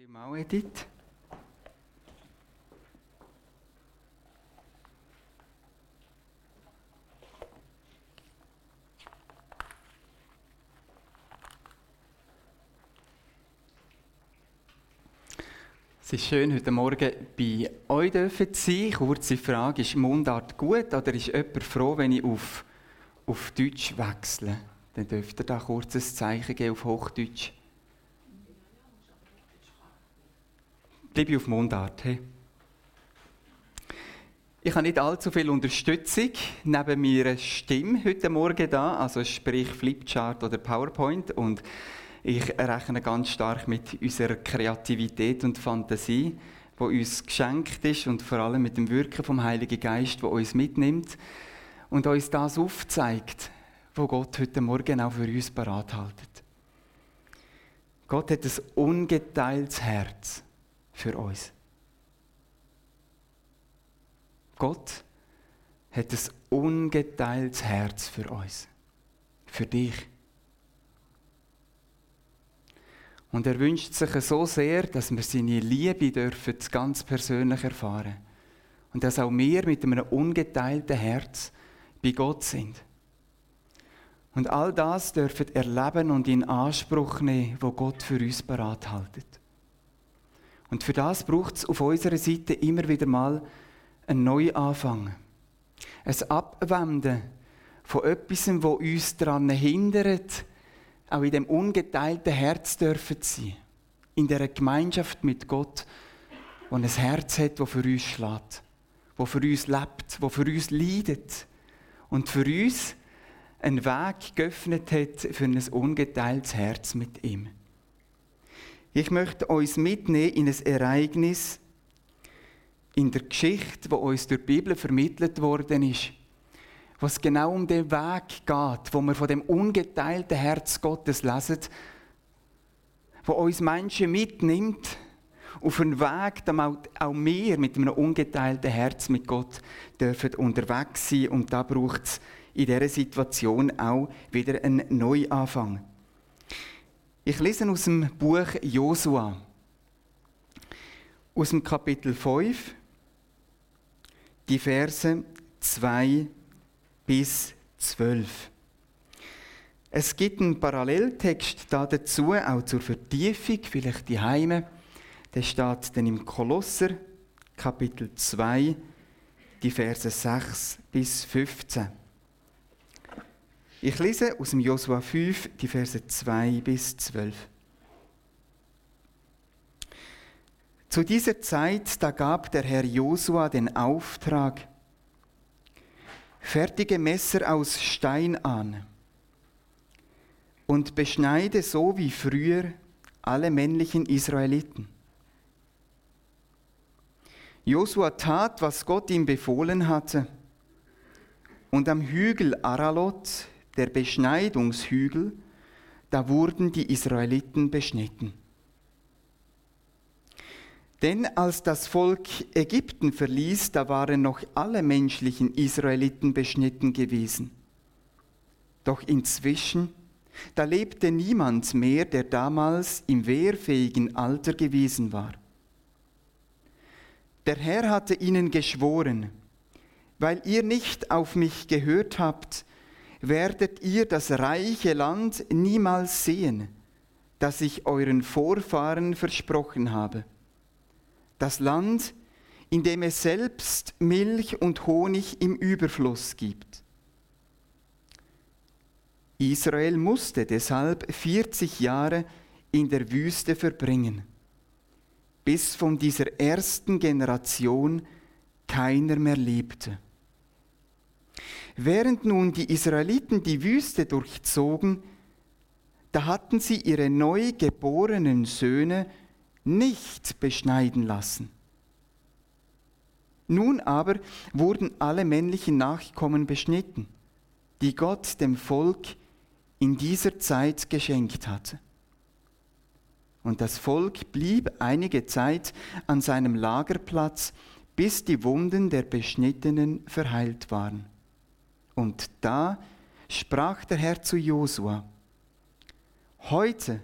vielmals, Edith. Es ist schön, heute Morgen bei euch zu sein. Kurze Frage, ist Mundart gut oder ist jemand froh, wenn ich auf, auf Deutsch wechsle? Dann dürft ihr da kurz ein Zeichen geben auf Hochdeutsch. Bleibe ich auf Mundart. Hey. Ich habe nicht allzu viel Unterstützung neben meiner Stimme heute Morgen da, also sprich Flipchart oder PowerPoint und ich rechne ganz stark mit unserer Kreativität und Fantasie, die uns geschenkt ist und vor allem mit dem Wirken vom Heiligen Geist, der uns mitnimmt und uns das aufzeigt, wo Gott heute Morgen auch für uns parat. Gott hat ein ungeteiltes Herz für uns. Gott hat ein ungeteiltes Herz für uns, für dich. Und er wünscht sich so sehr, dass wir seine Liebe dürfen ganz persönlich erfahren. Und dass auch wir mit einem ungeteilten Herz bei Gott sind. Und all das dürfen erleben und in Anspruch nehmen, wo Gott für uns haltet. Und für das braucht es auf unserer Seite immer wieder mal einen Neuanfang. Ein Abwenden von etwas, wo uns daran hindert, auch in dem ungeteilten Herz dürfen sein. In der Gemeinschaft mit Gott, wo ein Herz hat, das für uns schlägt, wo für uns lebt, wo für uns leidet und für uns einen Weg geöffnet hat für ein ungeteiltes Herz mit ihm. Ich möchte uns mitnehmen in ein Ereignis in der Geschichte, wo uns durch die Bibel vermittelt worden ist, was genau um den Weg geht, wo wir von dem ungeteilten Herz Gottes lesen, wo uns Menschen mitnimmt auf einen Weg, damit auch wir mit einem ungeteilten Herz mit Gott dürfen unterwegs sein und da braucht es in dieser Situation auch wieder einen Neuanfang. Ich lese aus dem Buch Josua, aus dem Kapitel 5, die Verse 2 bis 12. Es gibt einen Paralleltext da dazu, auch zur Vertiefung, vielleicht die Heime. Der steht dann im Kolosser, Kapitel 2, die Verse 6 bis 15. Ich lese aus dem Josua 5 die Verse 2 bis 12. Zu dieser Zeit, da gab der Herr Josua den Auftrag, fertige Messer aus Stein an und beschneide so wie früher alle männlichen Israeliten. Josua tat, was Gott ihm befohlen hatte, und am Hügel Aralot der Beschneidungshügel, da wurden die Israeliten beschnitten. Denn als das Volk Ägypten verließ, da waren noch alle menschlichen Israeliten beschnitten gewesen. Doch inzwischen, da lebte niemand mehr, der damals im wehrfähigen Alter gewesen war. Der Herr hatte ihnen geschworen, weil ihr nicht auf mich gehört habt, werdet ihr das reiche Land niemals sehen, das ich euren Vorfahren versprochen habe. Das Land, in dem es selbst Milch und Honig im Überfluss gibt. Israel musste deshalb 40 Jahre in der Wüste verbringen, bis von dieser ersten Generation keiner mehr lebte. Während nun die Israeliten die Wüste durchzogen, da hatten sie ihre neu geborenen Söhne nicht beschneiden lassen. Nun aber wurden alle männlichen Nachkommen beschnitten, die Gott dem Volk in dieser Zeit geschenkt hatte. Und das Volk blieb einige Zeit an seinem Lagerplatz, bis die Wunden der Beschnittenen verheilt waren. Und da sprach der Herr zu Josua, heute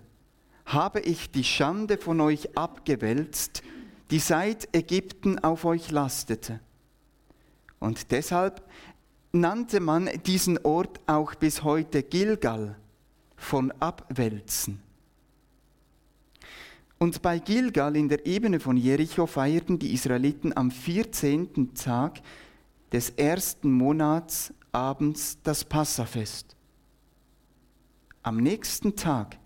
habe ich die Schande von euch abgewälzt, die seit Ägypten auf euch lastete. Und deshalb nannte man diesen Ort auch bis heute Gilgal, von Abwälzen. Und bei Gilgal in der Ebene von Jericho feierten die Israeliten am 14. Tag des ersten Monats abends das Passafest. Am nächsten Tag,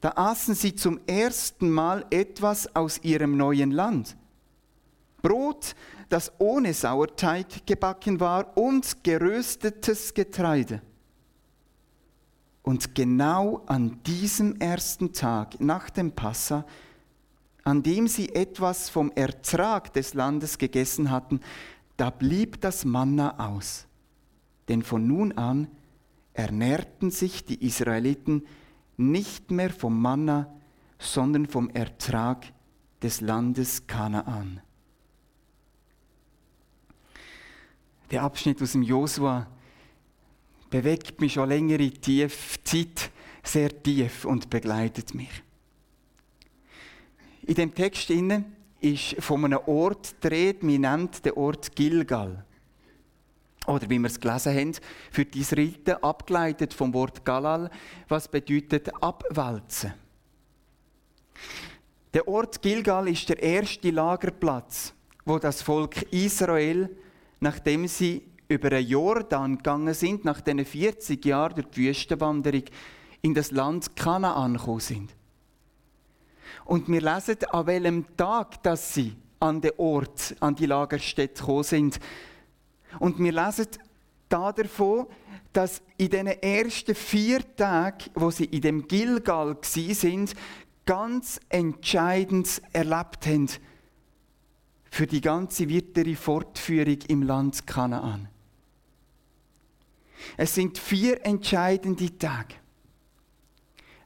da aßen sie zum ersten Mal etwas aus ihrem neuen Land. Brot, das ohne Sauerteig gebacken war und geröstetes Getreide. Und genau an diesem ersten Tag nach dem Passa, an dem sie etwas vom Ertrag des Landes gegessen hatten, da blieb das Manna aus. Denn von nun an ernährten sich die Israeliten nicht mehr vom Manna, sondern vom Ertrag des Landes Kanaan. Der Abschnitt aus dem Josua bewegt mich schon längere tief, Zeit sehr tief und begleitet mich. In dem Text ist von einem Ort Rede, man nennt den Ort Gilgal. Oder wie wir es gelesen haben, für die Israeliten abgeleitet vom Wort Galal, was bedeutet abwälzen. Der Ort Gilgal ist der erste Lagerplatz, wo das Volk Israel, nachdem sie über den Jordan gegangen sind, nach diesen 40 Jahren der Wüstenwanderung, in das Land Kanaan gekommen sind. Und wir lesen, an welchem Tag dass sie an den Ort, an die Lagerstätte gekommen sind. Und wir lesen da davon, dass in den ersten vier Tagen, wo sie in dem Gilgal sind, ganz entscheidend erlebt haben für die ganze weitere Fortführung im Land Kanaan. Es sind vier entscheidende Tage.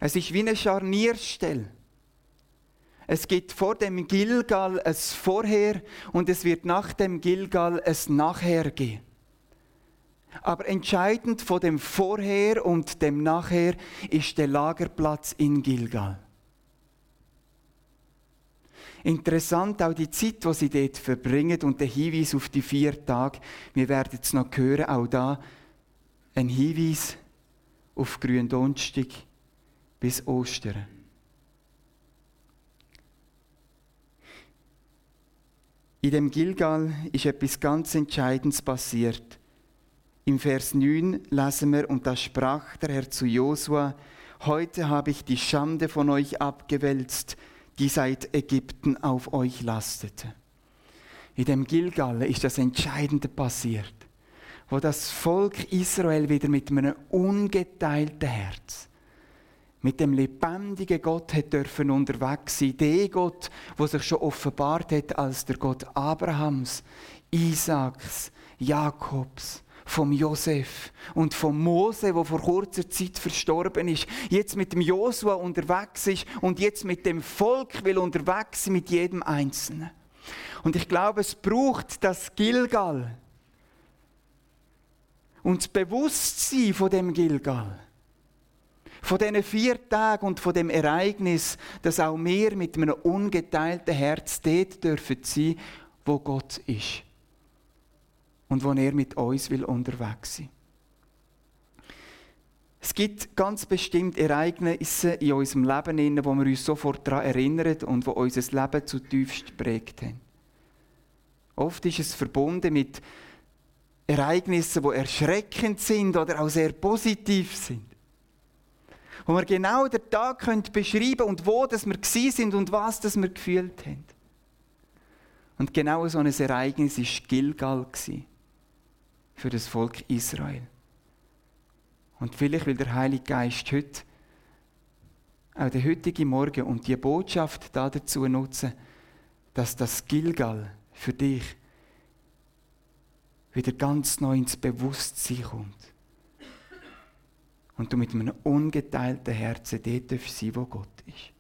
Es ist wie eine Scharnierstelle. Es gibt vor dem Gilgal ein Vorher und es wird nach dem Gilgal ein Nachher gehen. Aber entscheidend von dem Vorher und dem Nachher ist der Lagerplatz in Gilgal. Interessant auch die Zeit, die sie dort verbringen und der Hinweis auf die vier Tage. Wir werden es noch hören, auch da ein Hinweis auf Gründonnerstag bis Ostern. In dem Gilgal ist etwas ganz Entscheidendes passiert. Im Vers 9 lesen wir, und da sprach der Herr zu Josua, heute habe ich die Schande von euch abgewälzt, die seit Ägypten auf euch lastete. In dem Gilgal ist das Entscheidende passiert wo das Volk Israel wieder mit einem ungeteilten Herz, mit dem lebendigen Gott hat dürfen unterwegs sein. Der Gott, wo sich schon offenbart hat als der Gott Abrahams, Isaaks, Jakobs, vom Josef und vom Mose, wo vor kurzer Zeit verstorben ist, jetzt mit dem Josua unterwegs ist und jetzt mit dem Volk will unterwegs sein, mit jedem Einzelnen. Und ich glaube, es braucht das Gilgal, und das Bewusstsein von dem Gilgal, von diesen vier Tagen und von dem Ereignis, dass auch wir mit einem ungeteilten Herz dort dürfen sein, wo Gott ist. Und wo er mit uns will unterwegs sein. Es gibt ganz bestimmt Ereignisse in unserem Leben, wo wir uns sofort daran erinnern und wo unser Leben zutiefst geprägt haben. Oft ist es verbunden mit Ereignisse, die erschreckend sind oder auch sehr positiv sind. Wo wir genau den Tag können beschreiben und wo wir sind und was wir gefühlt haben. Und genau so ein Ereignis war Gilgal für das Volk Israel. Und vielleicht will der Heilige Geist heute auch den heutigen Morgen und die Botschaft dazu nutzen, dass das Gilgal für dich wieder ganz neu ins Bewusstsein kommt. Und du mit einem ungeteilten Herzen dort sein wo Gott ist.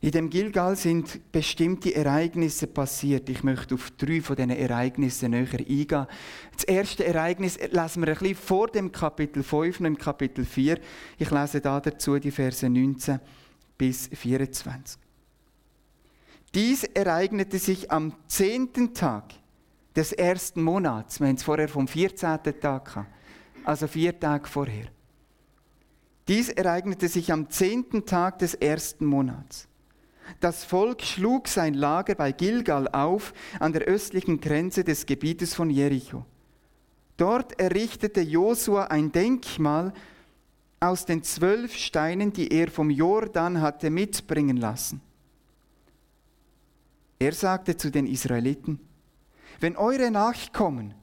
In dem Gilgal sind bestimmte Ereignisse passiert. Ich möchte auf drei von diesen Ereignissen näher eingehen. Das erste Ereignis lesen wir ein bisschen vor dem Kapitel 5, noch im Kapitel 4. Ich lese da dazu die Verse 19 bis 24. Dies ereignete sich am zehnten Tag des ersten Monats. Wir haben es vorher vom 14. Tag gehabt, also vier Tage vorher. Dies ereignete sich am zehnten Tag des ersten Monats. Das Volk schlug sein Lager bei Gilgal auf, an der östlichen Grenze des Gebietes von Jericho. Dort errichtete Josua ein Denkmal aus den zwölf Steinen, die er vom Jordan hatte mitbringen lassen. Er sagte zu den Israeliten, wenn eure Nachkommen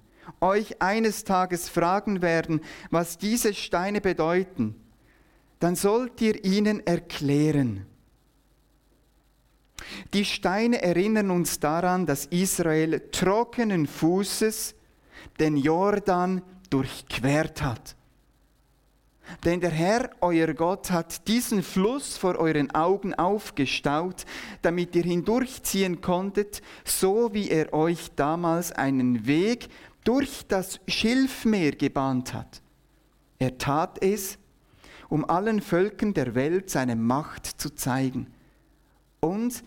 euch eines Tages fragen werden, was diese Steine bedeuten, dann sollt ihr ihnen erklären, die Steine erinnern uns daran, dass Israel trockenen Fußes den Jordan durchquert hat. Denn der Herr, euer Gott, hat diesen Fluss vor euren Augen aufgestaut, damit ihr hindurchziehen konntet, so wie er euch damals einen Weg durch das Schilfmeer gebahnt hat. Er tat es, um allen Völkern der Welt seine Macht zu zeigen. Und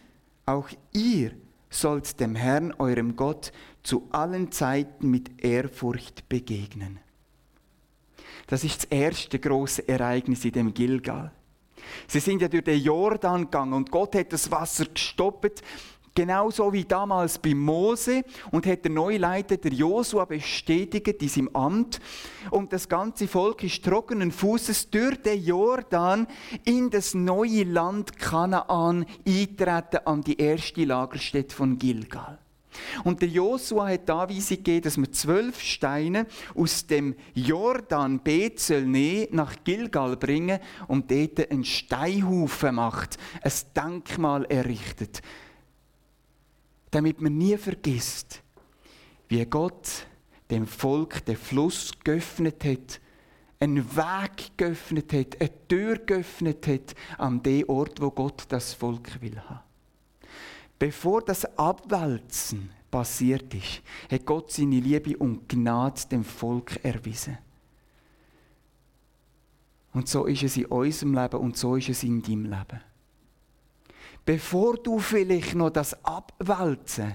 auch ihr sollt dem Herrn, eurem Gott, zu allen Zeiten mit Ehrfurcht begegnen. Das ist das erste große Ereignis in dem Gilgal. Sie sind ja durch den Jordan gegangen und Gott hat das Wasser gestoppt Genauso wie damals bei Mose und hat der neue Leiter, der Josua, bestätigt in seinem Amt. Und das ganze Volk ist trockenen Fußes durch den Jordan in das neue Land Kanaan eintreten an die erste Lagerstätte von Gilgal. Und der Josua hat da Weise gegeben, dass man zwölf Steine aus dem Jordan Bezel nach Gilgal bringen und dort einen Steinhaufen macht, ein Denkmal errichtet damit man nie vergisst, wie Gott dem Volk den Fluss geöffnet hat, einen Weg geöffnet hat, eine Tür geöffnet hat an den Ort, wo Gott das Volk will haben. Bevor das Abwälzen passiert ist, hat Gott seine Liebe und Gnade dem Volk erwiesen. Und so ist es in unserem Leben und so ist es in deinem Leben bevor du vielleicht noch das Abwälzen,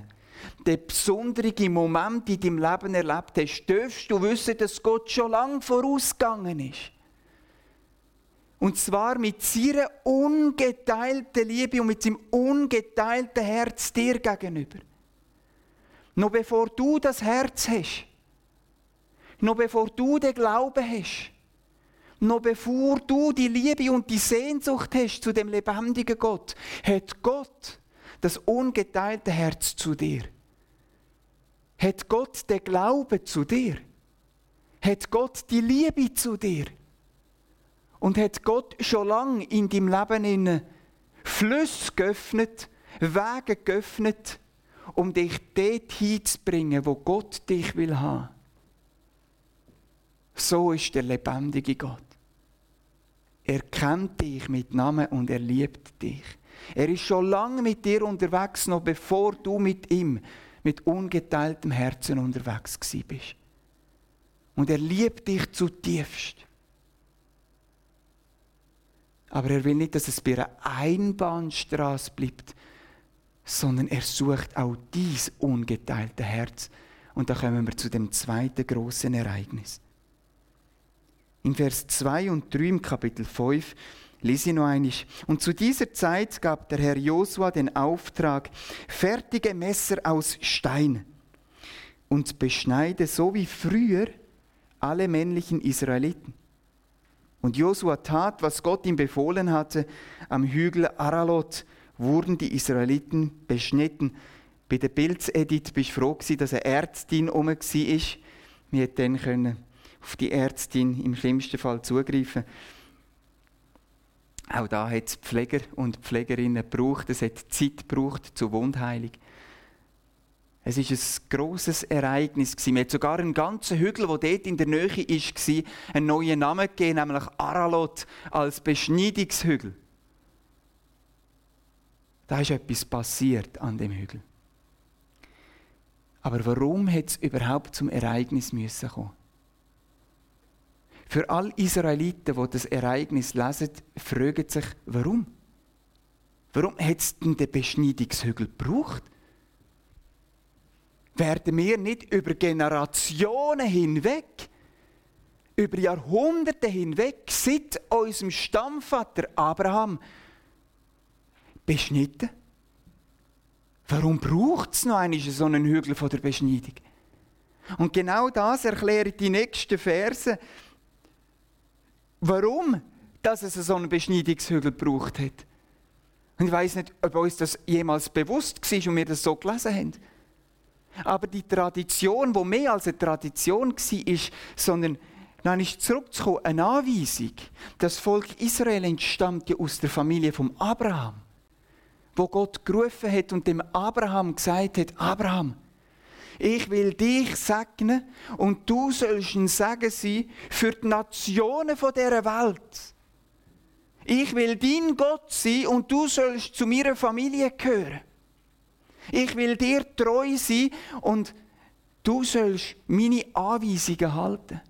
den besonderen Moment in deinem Leben erlebt hast, dürfst du wissen, dass Gott schon lange vorausgegangen ist. Und zwar mit seiner ungeteilten Liebe und mit seinem ungeteilten Herz dir gegenüber. Noch bevor du das Herz hast, noch bevor du den Glauben hast, noch bevor du die Liebe und die Sehnsucht hast zu dem lebendigen Gott, hat Gott das ungeteilte Herz zu dir. Hat Gott den Glauben zu dir. Hat Gott die Liebe zu dir. Und hat Gott schon lange in deinem Leben in Flüsse geöffnet, Wege geöffnet, um dich dort hinzubringen, wo Gott dich will haben. So ist der lebendige Gott. Er kennt dich mit Namen und er liebt dich. Er ist schon lange mit dir unterwegs, noch bevor du mit ihm mit ungeteiltem Herzen unterwegs bist. Und er liebt dich zutiefst. Aber er will nicht, dass es bei einer Einbahnstraße bleibt, sondern er sucht auch dies ungeteilte Herz. Und da kommen wir zu dem zweiten großen Ereignis. In Vers 2 und 3 im Kapitel 5 lese ich noch einmal. Und zu dieser Zeit gab der Herr Josua den Auftrag, fertige Messer aus Stein und beschneide so wie früher alle männlichen Israeliten. Und Josua tat, was Gott ihm befohlen hatte. Am Hügel Aralot wurden die Israeliten beschnitten. Bei der Bildsedit bist du froh dass eine Ärztin um war. Wir hätten dann können auf die Ärztin im schlimmsten Fall zugreifen. Auch da hat es Pfleger und Pflegerinnen gebraucht. Es hat Zeit gebraucht zur Wundheilung. Es war ein grosses Ereignis. Man hat sogar einen ganzen Hügel, der dort in der Nähe war, einen neuen Namen gegeben, nämlich Aralot als Beschneidungshügel. Da ist etwas passiert an dem Hügel. Aber warum hat es überhaupt zum Ereignis müssen kommen? Für alle Israeliten, die das Ereignis lesen, fragen sich, warum? Warum hat es denn den Beschneidungshügel gebraucht? Werden wir nicht über Generationen hinweg, über Jahrhunderte hinweg, seit unserem Stammvater Abraham, beschnitten? Warum braucht es noch einmal so einen Hügel von der Beschneidung? Und genau das erklären die nächsten Verse. Warum dass es so einen Beschneidungshügel gebraucht hat. Und ich weiß nicht, ob uns das jemals bewusst war und wir das so gelesen haben. Aber die Tradition, wo mehr als eine Tradition war, sondern dann ist zurückzukommen, eine Anweisung. Das Volk Israel entstammt ja aus der Familie von Abraham wo Gott gerufen hat und dem Abraham gesagt hat, Abraham, ich will dich segnen und du sollst ein Segen sein für die Nationen dieser Welt. Ich will dein Gott sein und du sollst zu meiner Familie gehören. Ich will dir treu sein und du sollst meine Anweisungen halten.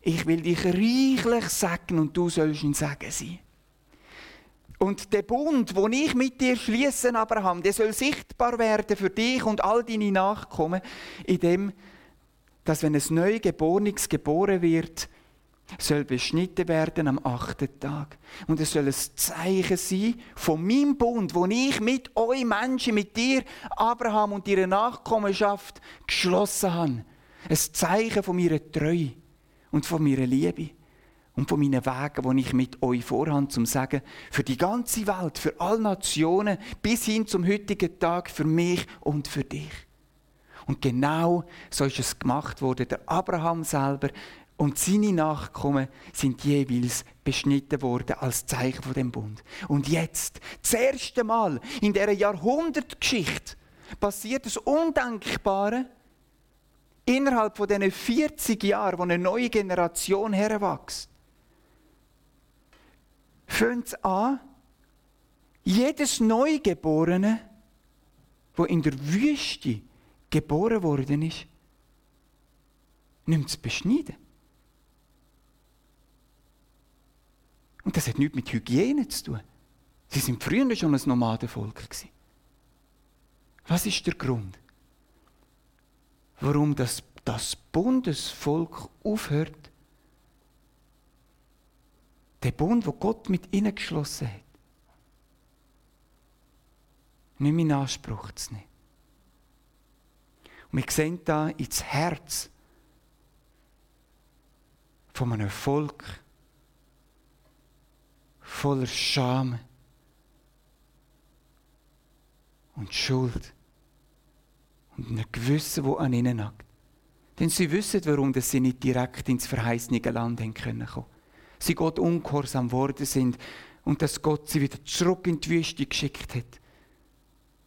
Ich will dich reichlich segnen und du sollst ein Segen sein. Und der Bund, den ich mit dir schließen, Abraham, der soll sichtbar werden für dich und all deine Nachkommen, indem, dass wenn ein Neugeborenes geboren wird, soll beschnitten werden am achten Tag. Und es soll ein Zeichen sein von meinem Bund, wo ich mit euch Menschen, mit dir, Abraham und ihrer Nachkommenschaft geschlossen habe. Ein Zeichen von meiner Treue und von meiner Liebe und von meinen Wegen, die ich mit euch vorhabe, zum sagen, für die ganze Welt, für alle Nationen, bis hin zum heutigen Tag, für mich und für dich. Und genau so ist es gemacht worden. Der Abraham selber und seine Nachkommen sind jeweils beschnitten worden als Zeichen von dem Bund. Und jetzt, das erste Mal in dieser Jahrhundertgeschichte, passiert das Undenkbare. Innerhalb von diesen 40 Jahren, wo eine neue Generation heranwächst fängt es an, jedes Neugeborene, wo in der Wüste geboren worden ist, nimmt es beschneiden. Und das hat nichts mit Hygiene zu tun. Sie sind früher schon ein Nomadenvolk. Was ist der Grund? Warum das, das Bundesvolk aufhört, der Bund, wo Gott mit ihnen geschlossen hat, nicht in Anspruch zu nehmen. Und wir sehen da ins Herz von einem Volk voller Scham und Schuld und einem Gewissen, das an ihnen nagt. Denn sie wissen, warum sie nicht direkt ins verheißene Land kommen können sie Gott ungehorsam worden sind und dass Gott sie wieder zurück in die Wüste geschickt hat,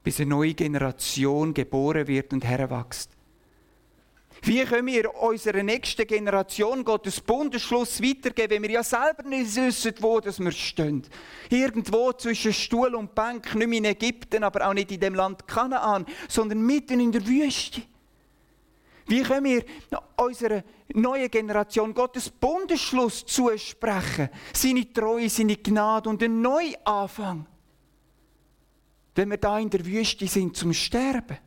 bis eine neue Generation geboren wird und heranwächst. Wie können wir unserer nächsten Generation Gottes Bundesschluss weitergeben, wenn wir ja selber nicht wissen, wo wir stehen? Irgendwo zwischen Stuhl und Bank, nicht mehr in Ägypten, aber auch nicht in dem Land Kanaan, sondern mitten in der Wüste. Wie können wir unserer neuen Generation Gottes Bundesschluss zusprechen? Seine Treue, seine Gnade und einen Neuanfang. Wenn wir da in der Wüste sind zum Sterben.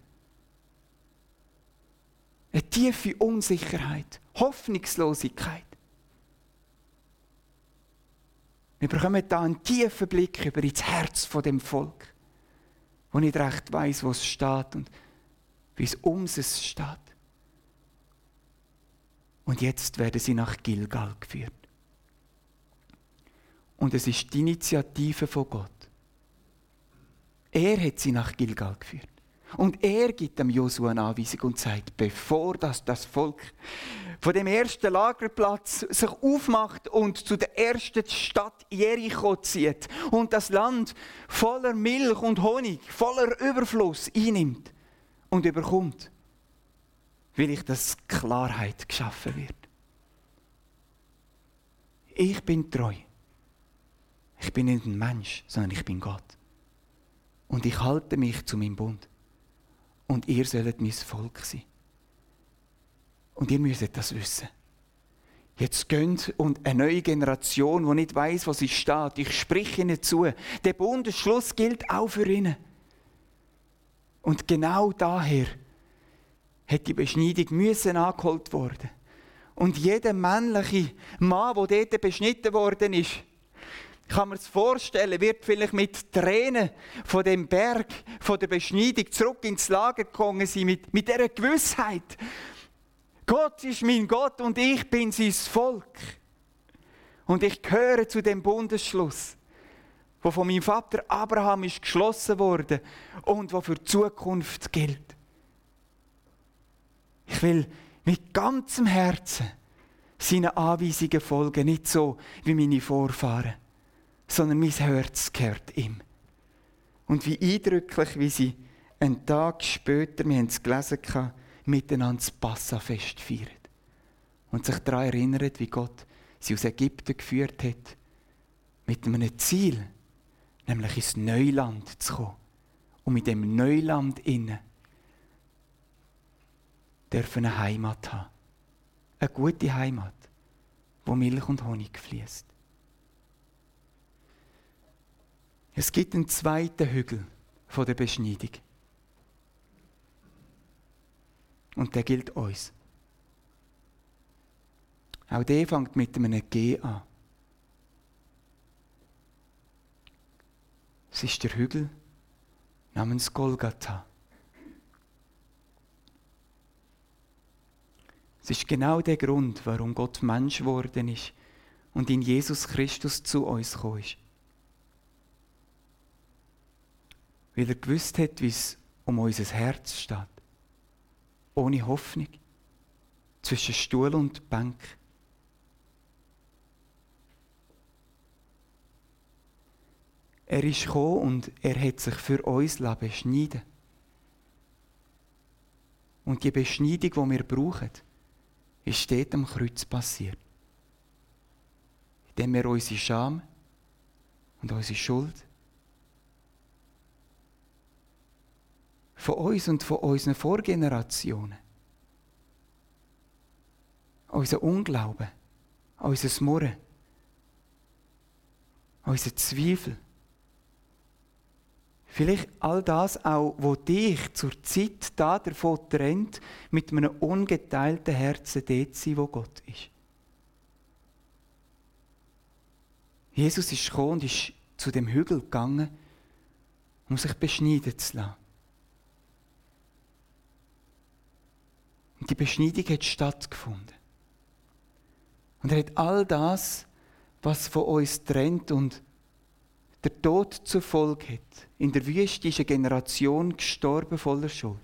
Eine tiefe Unsicherheit, Hoffnungslosigkeit. Wir bekommen da einen tiefen Blick über ins Herz von dem Volk, wo nicht recht weiß, wo es steht und wie es um es steht. Und jetzt werden sie nach Gilgal geführt. Und es ist die Initiative von Gott. Er hat sie nach Gilgal geführt. Und er gibt dem Josua eine Anweisung und sagt, bevor das, das Volk von dem ersten Lagerplatz sich aufmacht und zu der ersten Stadt Jericho zieht und das Land voller Milch und Honig, voller Überfluss einnimmt und überkommt, will ich, dass Klarheit geschaffen wird. Ich bin treu. Ich bin nicht ein Mensch, sondern ich bin Gott. Und ich halte mich zu meinem Bund. Und ihr sollt mein Volk sein. Und ihr müsst das wissen. Jetzt gönnt und eine neue Generation, die nicht weiß, was sie steht. Ich spreche ihnen zu. Der Bundesschluss gilt auch für ihnen. Und genau daher hat die Beschneidung müssen angeholt worden. Und jeder männliche Mann, der dort beschnitten worden ist, kann man es vorstellen, wird vielleicht mit Tränen von dem Berg, von der Beschneidung zurück ins Lager gekommen sein, mit, mit dieser Gewissheit. Gott ist mein Gott und ich bin sein Volk. Und ich gehöre zu dem Bundesschluss, wo von meinem Vater Abraham ist geschlossen wurde und wo für die Zukunft gilt. Ich will mit ganzem Herzen seinen Anweisungen folgen, nicht so wie meine Vorfahren, sondern mein Herz gehört ihm. Und wie eindrücklich, wie sie einen Tag später, wir haben es gelesen, miteinander das Passafest feiern. Und sich daran erinnern, wie Gott sie aus Ägypten geführt hat, mit einem Ziel, nämlich ins Neuland zu kommen. Und mit dem Neuland innen dürfen eine Heimat haben. Eine gute Heimat, wo Milch und Honig fließt. Es gibt einen zweiten Hügel von der Beschneidung. Und der gilt uns. Auch der fängt mit einem G an. Es ist der Hügel namens Golgatha. Es ist genau der Grund, warum Gott Mensch geworden ist und in Jesus Christus zu uns gekommen ist. Weil er gewusst hat, wie es um unser Herz steht. Ohne Hoffnung. Zwischen Stuhl und Bank. Er ist gekommen und er hat sich für uns beschneiden Und die Beschneidung, die wir brauchen, ist dort am Kreuz passiert. Indem wir unsere Scham und unsere Schuld von uns und von unseren Vorgenerationen, unser Unglauben, unser Murren, unser Zweifel, Vielleicht all das auch, wo dich zur Zeit da davon trennt, mit einem ungeteilten Herzen dort sein, wo Gott ist. Jesus ist gekommen und ist zu dem Hügel gegangen, um sich beschneiden zu lassen. Und die Beschneidung hat stattgefunden. Und er hat all das, was von uns trennt und der Tod zur Folge hat. In der Wüste ist eine Generation gestorben voller Schuld.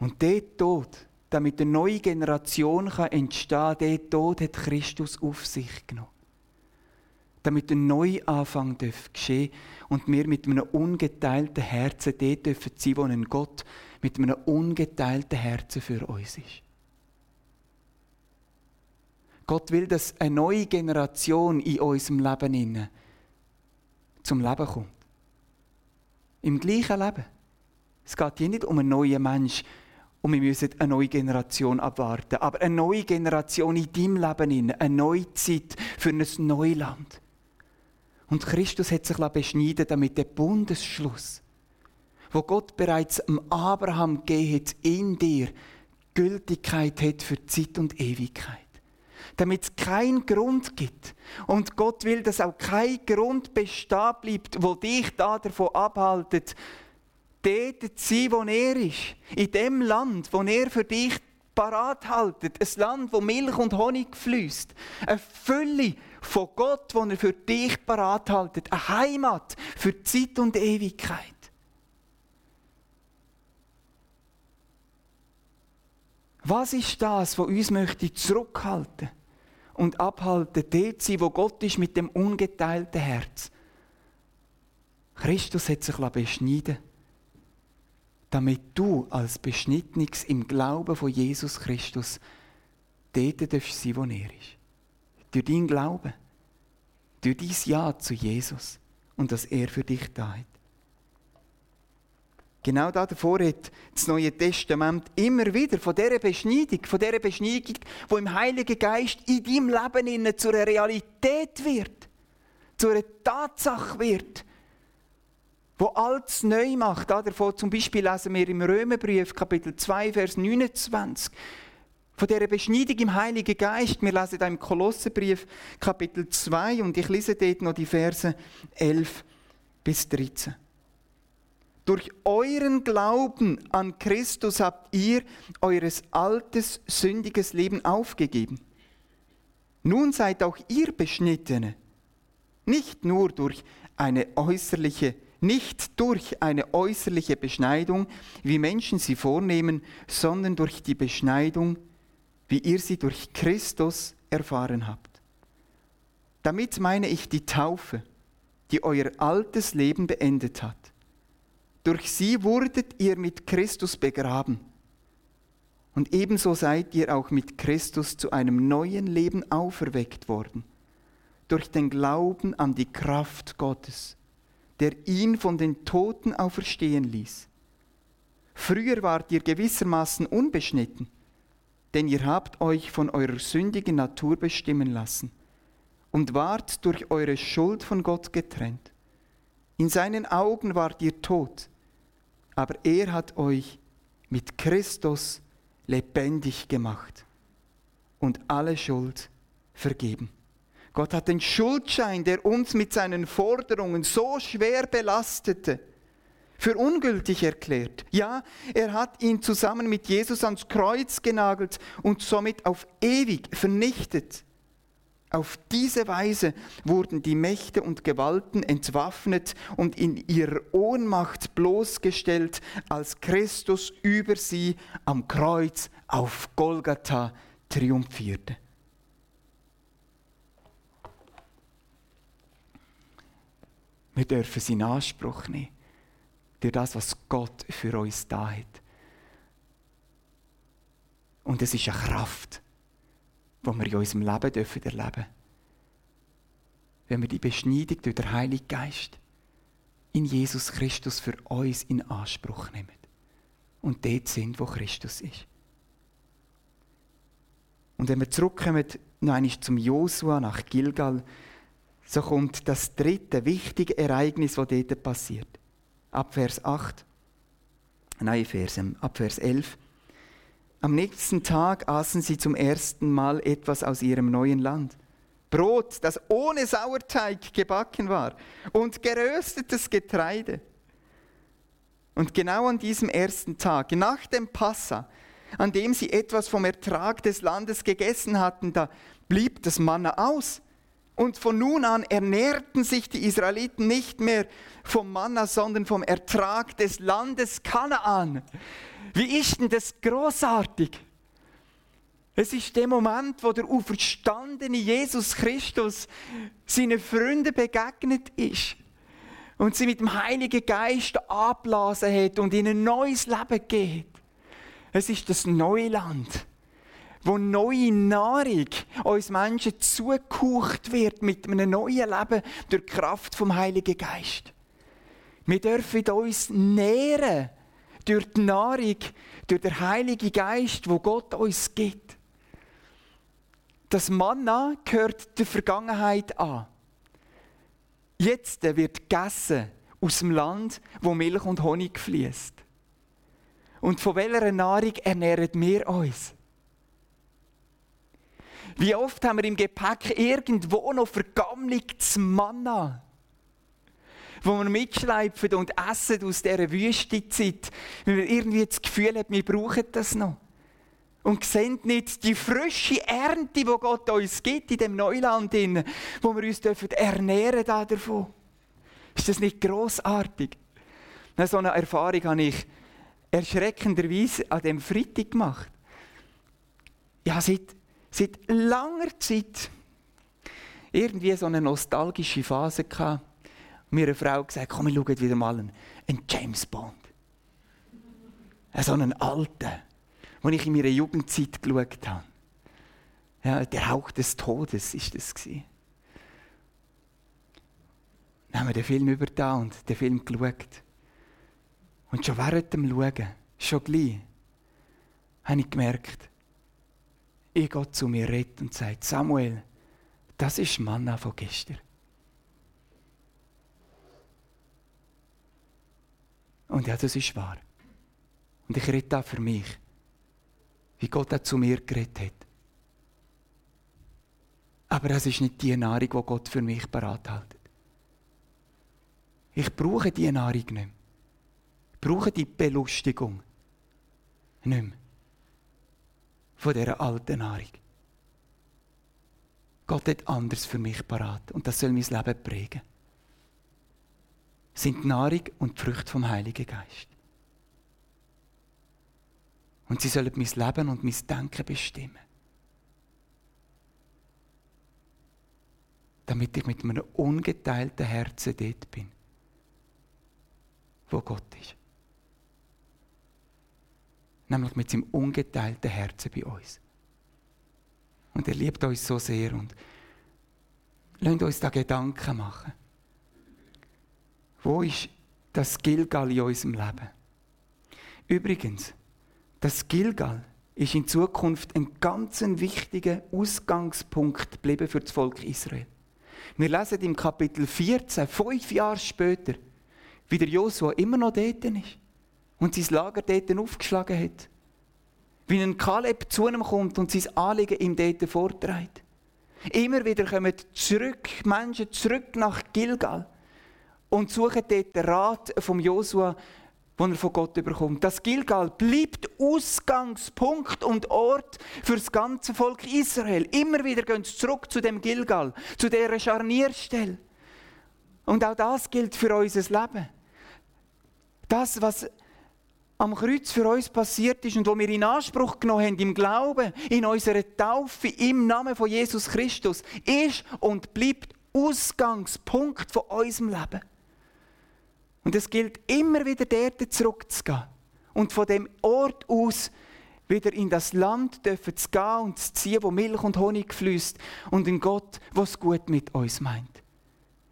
Und der Tod, damit eine neue Generation entstehen kann, der Tod hat Christus auf sich genommen. Damit ein Neuanfang geschehen und wir mit einem ungeteilten Herzen dort dürfen sein, wo ein Gott mit einem ungeteilten Herzen für uns ist. Gott will, dass eine neue Generation in unserem Leben zum Leben kommt. Im gleichen Leben. Es geht hier nicht um einen neuen Mensch und wir müssen eine neue Generation abwarten, aber eine neue Generation in deinem Leben, eine neue Zeit für ein neues Land. Und Christus hat sich beschneiden damit der Bundesschluss, wo Gott bereits am Abraham gegeben hat, in dir Gültigkeit hat für Zeit und Ewigkeit damit es keinen Grund gibt. Und Gott will, dass auch kein Grund bestehen bleibt, wo dich da davon abhaltet, dort zu sein, wo er ist. In dem Land, wo er für dich parat haltet. Ein Land, wo Milch und Honig fließt. Eine Fülle von Gott, wo er für dich parat haltet. Eine Heimat für Zeit und Ewigkeit. Was ist das, was uns möchte zurückhalten? Und abhalten, dort sein, wo Gott ist mit dem ungeteilten Herz. Christus hat sich beschneiden damit du als Beschnittenes im Glauben von Jesus Christus dort sein darfst wo er ist. Durch deinen Glauben, durch dein Ja zu Jesus und dass er für dich da hat. Genau davor hat das Neue Testament immer wieder von dieser Beschneidung, von dieser Beschneidung, die im Heiligen Geist in deinem Leben zu einer Realität wird, zu einer Tatsache wird, wo alles neu macht. Davon zum Beispiel lesen wir im Römerbrief, Kapitel 2, Vers 29, von dieser Beschneidung im Heiligen Geist. Wir lesen da im Kolossenbrief, Kapitel 2, und ich lese dort noch die Verse 11 bis 13. Durch euren Glauben an Christus habt ihr eures altes, sündiges Leben aufgegeben. Nun seid auch ihr Beschnittene, nicht nur durch eine äußerliche nicht durch eine äußerliche Beschneidung, wie Menschen sie vornehmen, sondern durch die Beschneidung, wie ihr sie durch Christus erfahren habt. Damit meine ich die Taufe, die euer altes Leben beendet hat. Durch sie wurdet ihr mit Christus begraben. Und ebenso seid ihr auch mit Christus zu einem neuen Leben auferweckt worden, durch den Glauben an die Kraft Gottes der ihn von den Toten auferstehen ließ. Früher wart ihr gewissermaßen unbeschnitten, denn ihr habt euch von eurer sündigen Natur bestimmen lassen und wart durch eure Schuld von Gott getrennt. In seinen Augen wart ihr tot, aber er hat euch mit Christus lebendig gemacht und alle Schuld vergeben. Gott hat den Schuldschein, der uns mit seinen Forderungen so schwer belastete, für ungültig erklärt. Ja, er hat ihn zusammen mit Jesus ans Kreuz genagelt und somit auf ewig vernichtet. Auf diese Weise wurden die Mächte und Gewalten entwaffnet und in ihrer Ohnmacht bloßgestellt, als Christus über sie am Kreuz auf Golgatha triumphierte. Wir dürfen sie in Anspruch nehmen. Durch das, was Gott für uns da hat. Und es ist eine Kraft, die wir in unserem Leben dürfen erleben Wenn wir die Beschneidung durch den Heiligen Geist in Jesus Christus für uns in Anspruch nehmen. Und dort sind, wo Christus ist. Und wenn wir zurückkommen, noch einmal zum Josua nach Gilgal, so kommt das dritte wichtige Ereignis, das dort passiert. Ab Vers 8, nein, Vers, ab Vers 11. Am nächsten Tag aßen sie zum ersten Mal etwas aus ihrem neuen Land. Brot, das ohne Sauerteig gebacken war und geröstetes Getreide. Und genau an diesem ersten Tag, nach dem Passa, an dem sie etwas vom Ertrag des Landes gegessen hatten, da blieb das Manna aus. Und von nun an ernährten sich die Israeliten nicht mehr vom Manna, sondern vom Ertrag des Landes Kanaan. Wie ist denn das großartig? Es ist der Moment, wo der auferstandene Jesus Christus seinen Freunden begegnet ist und sie mit dem Heiligen Geist abblasen hat und ihnen ein neues Leben geht. Es ist das neue Land wo neue Nahrung uns Menschen zugehaucht wird mit einem neuen Leben durch die Kraft vom Heiligen Geist. Wir dürfen uns nähren durch die Nahrung, durch den Heiligen Geist, wo Gott uns gibt. Das Manna gehört der Vergangenheit an. Jetzt wird gegessen aus dem Land, wo Milch und Honig fließt. Und von welcher Nahrung ernähren wir uns? Wie oft haben wir im Gepäck irgendwo noch vergammlichtes Manna, wo wir mitschleifen und essen aus dieser Wüstezeit, weil wir irgendwie das Gefühl haben, wir brauchen das noch. Und sehen nicht die frische Ernte, die Gott uns gibt in dem Neuland, wo wir uns ernähren davon. Ist das nicht grossartig? So eine Erfahrung habe ich erschreckenderweise an dem Freitag gemacht. Ja, seit seit langer Zeit irgendwie so eine nostalgische Phase gehabt. Mir eine Frau gesagt, komm, wir schauen wieder mal einen, einen James Bond. So einen alten, den ich in meiner Jugendzeit geschaut habe. Ja, der Hauch des Todes ist das. Dann haben wir den Film über da und den Film geschaut. Und schon während dem Schauen, schon gleich, habe ich gemerkt, ich Gott zu mir redet und sagt, Samuel, das ist Manna von gestern. Und ja, das ist wahr. Und ich rede auch für mich, wie Gott auch zu mir geredet hat. Aber das ist nicht die Nahrung, die Gott für mich bereithält. Ich brauche diese Nahrung nicht mehr. Ich brauche die Belustigung nicht mehr. Von dieser alten Nahrung. Gott hat anders für mich parat und das soll mein Leben prägen. Sind Nahrung und die Früchte vom Heiligen Geist. Und sie sollen mein Leben und mein Denken bestimmen. Damit ich mit einem ungeteilten Herzen dort bin, wo Gott ist. Nämlich mit seinem ungeteilten Herzen bei uns. Und er liebt uns so sehr und lasst uns da Gedanken machen. Wo ist das Gilgal in unserem Leben? Übrigens, das Gilgal ist in Zukunft ein ganz wichtiger Ausgangspunkt geblieben für das Volk Israel. Wir lesen im Kapitel 14, fünf Jahre später, wie der Josua immer noch dort ist und sein Lager dort aufgeschlagen hat. Wie ein Kaleb zu ihm kommt und sein Anliegen ihm dort vorträgt. Immer wieder kommen zurück, Menschen zurück nach Gilgal und suchen dort den Rat vom Josua, den er von Gott bekommt. Das Gilgal bleibt Ausgangspunkt und Ort für das ganze Volk Israel. Immer wieder gehen sie zurück zu dem Gilgal, zu dieser Scharnierstelle. Und auch das gilt für unser Leben. Das, was am Kreuz für uns passiert ist und wo wir in Anspruch genommen haben, im Glauben, in unserer Taufe, im Namen von Jesus Christus, ist und bleibt Ausgangspunkt von unserem Leben. Und es gilt immer wieder dort zurückzugehen. Und von dem Ort aus wieder in das Land dürfen zu gehen und zu ziehen, wo Milch und Honig fließt und in Gott, was gut mit uns meint.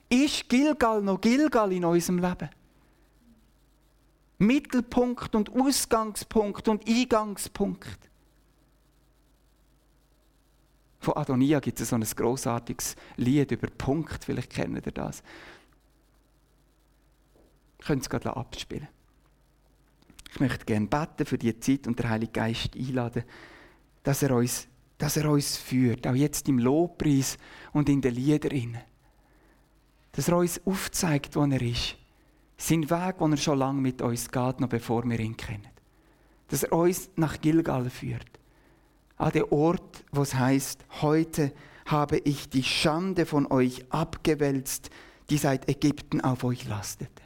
Ist Gilgal noch Gilgal in unserem Leben? Mittelpunkt und Ausgangspunkt und Eingangspunkt. Von Adonia gibt es so ein großartiges Lied über Punkt, vielleicht kennen ihr das können es gerade abspielen. Ich möchte gerne beten für die Zeit und der Heilige Geist einladen, dass er uns, dass er uns führt, auch jetzt im Lobpreis und in den Liedern. Dass er uns aufzeigt, wo er ist. Sein Weg, den er schon lange mit uns geht, noch bevor wir ihn kennen. Dass er uns nach Gilgal führt. An den Ort, wo es heißt, heute habe ich die Schande von euch abgewälzt, die seit Ägypten auf euch lastete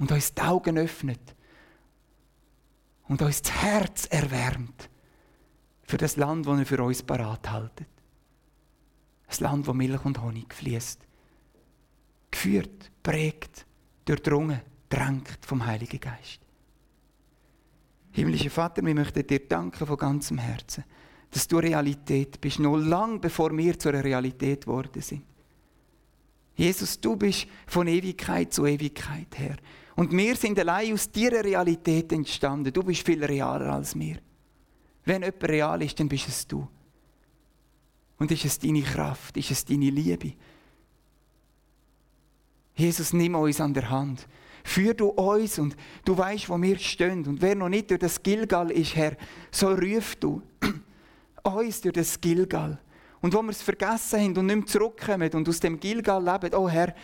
und uns die Augen öffnet und uns das Herz erwärmt für das Land, das er für uns parat haltet. Ein Land, wo Milch und Honig fließt. Geführt, prägt, durchdrungen, drängt vom Heiligen Geist. Himmlischer Vater, wir möchten dir danken von ganzem Herzen, dass du Realität bist, noch lang bevor wir zur Realität geworden sind. Jesus, du bist von Ewigkeit zu Ewigkeit her. Und wir sind allein aus dieser Realität entstanden. Du bist viel realer als wir. Wenn jemand real ist, dann bist es du. Und ist es deine Kraft, ist es deine Liebe. Jesus, nimm uns an der Hand. Führ du uns und du weißt, wo wir stehen. Und wer noch nicht durch das Gilgal ist, Herr, so ruf du uns durch das Gilgal. Und wo wir es vergessen haben und nicht mehr zurückkommen und aus dem Gilgal leben, oh Herr,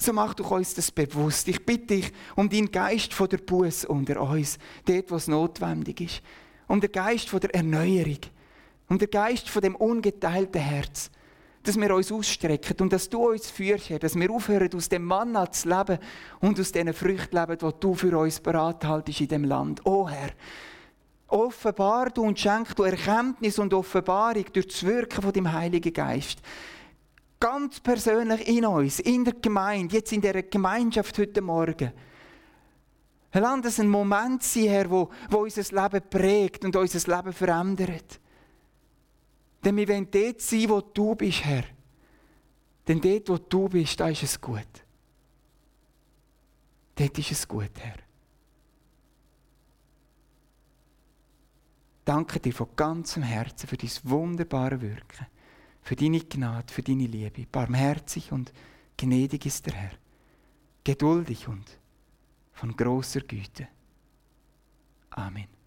so mach doch uns das bewusst. Ich bitte dich um deinen Geist von der Buße unter uns, dort, wo es notwendig ist. Um den Geist von der Erneuerung. Um den Geist von dem ungeteilten Herz. Dass wir uns ausstrecken und dass du uns führst, Herr, dass wir aufhören, aus dem Mann zu leben und aus diesen Früchten leben, die du für uns bereithaltest in dem Land. Oh Herr, offenbar du und schenk du Erkenntnis und Offenbarung durch das Wirken von dem Heiligen Geist ganz persönlich in uns, in der Gemeinde, jetzt in der Gemeinschaft heute Morgen. Lass es ein Moment sein, Herr, wo, wo unser Leben prägt und unser Leben verändert. Denn wir wollen dort sein, wo du bist, Herr. Denn dort, wo du bist, da ist es gut. Dort ist es gut, Herr. Danke dir von ganzem Herzen für dein wunderbare Wirken, für deine Gnade, für deine Liebe. Barmherzig und gnädig ist der Herr, geduldig und von großer Güte. Amen.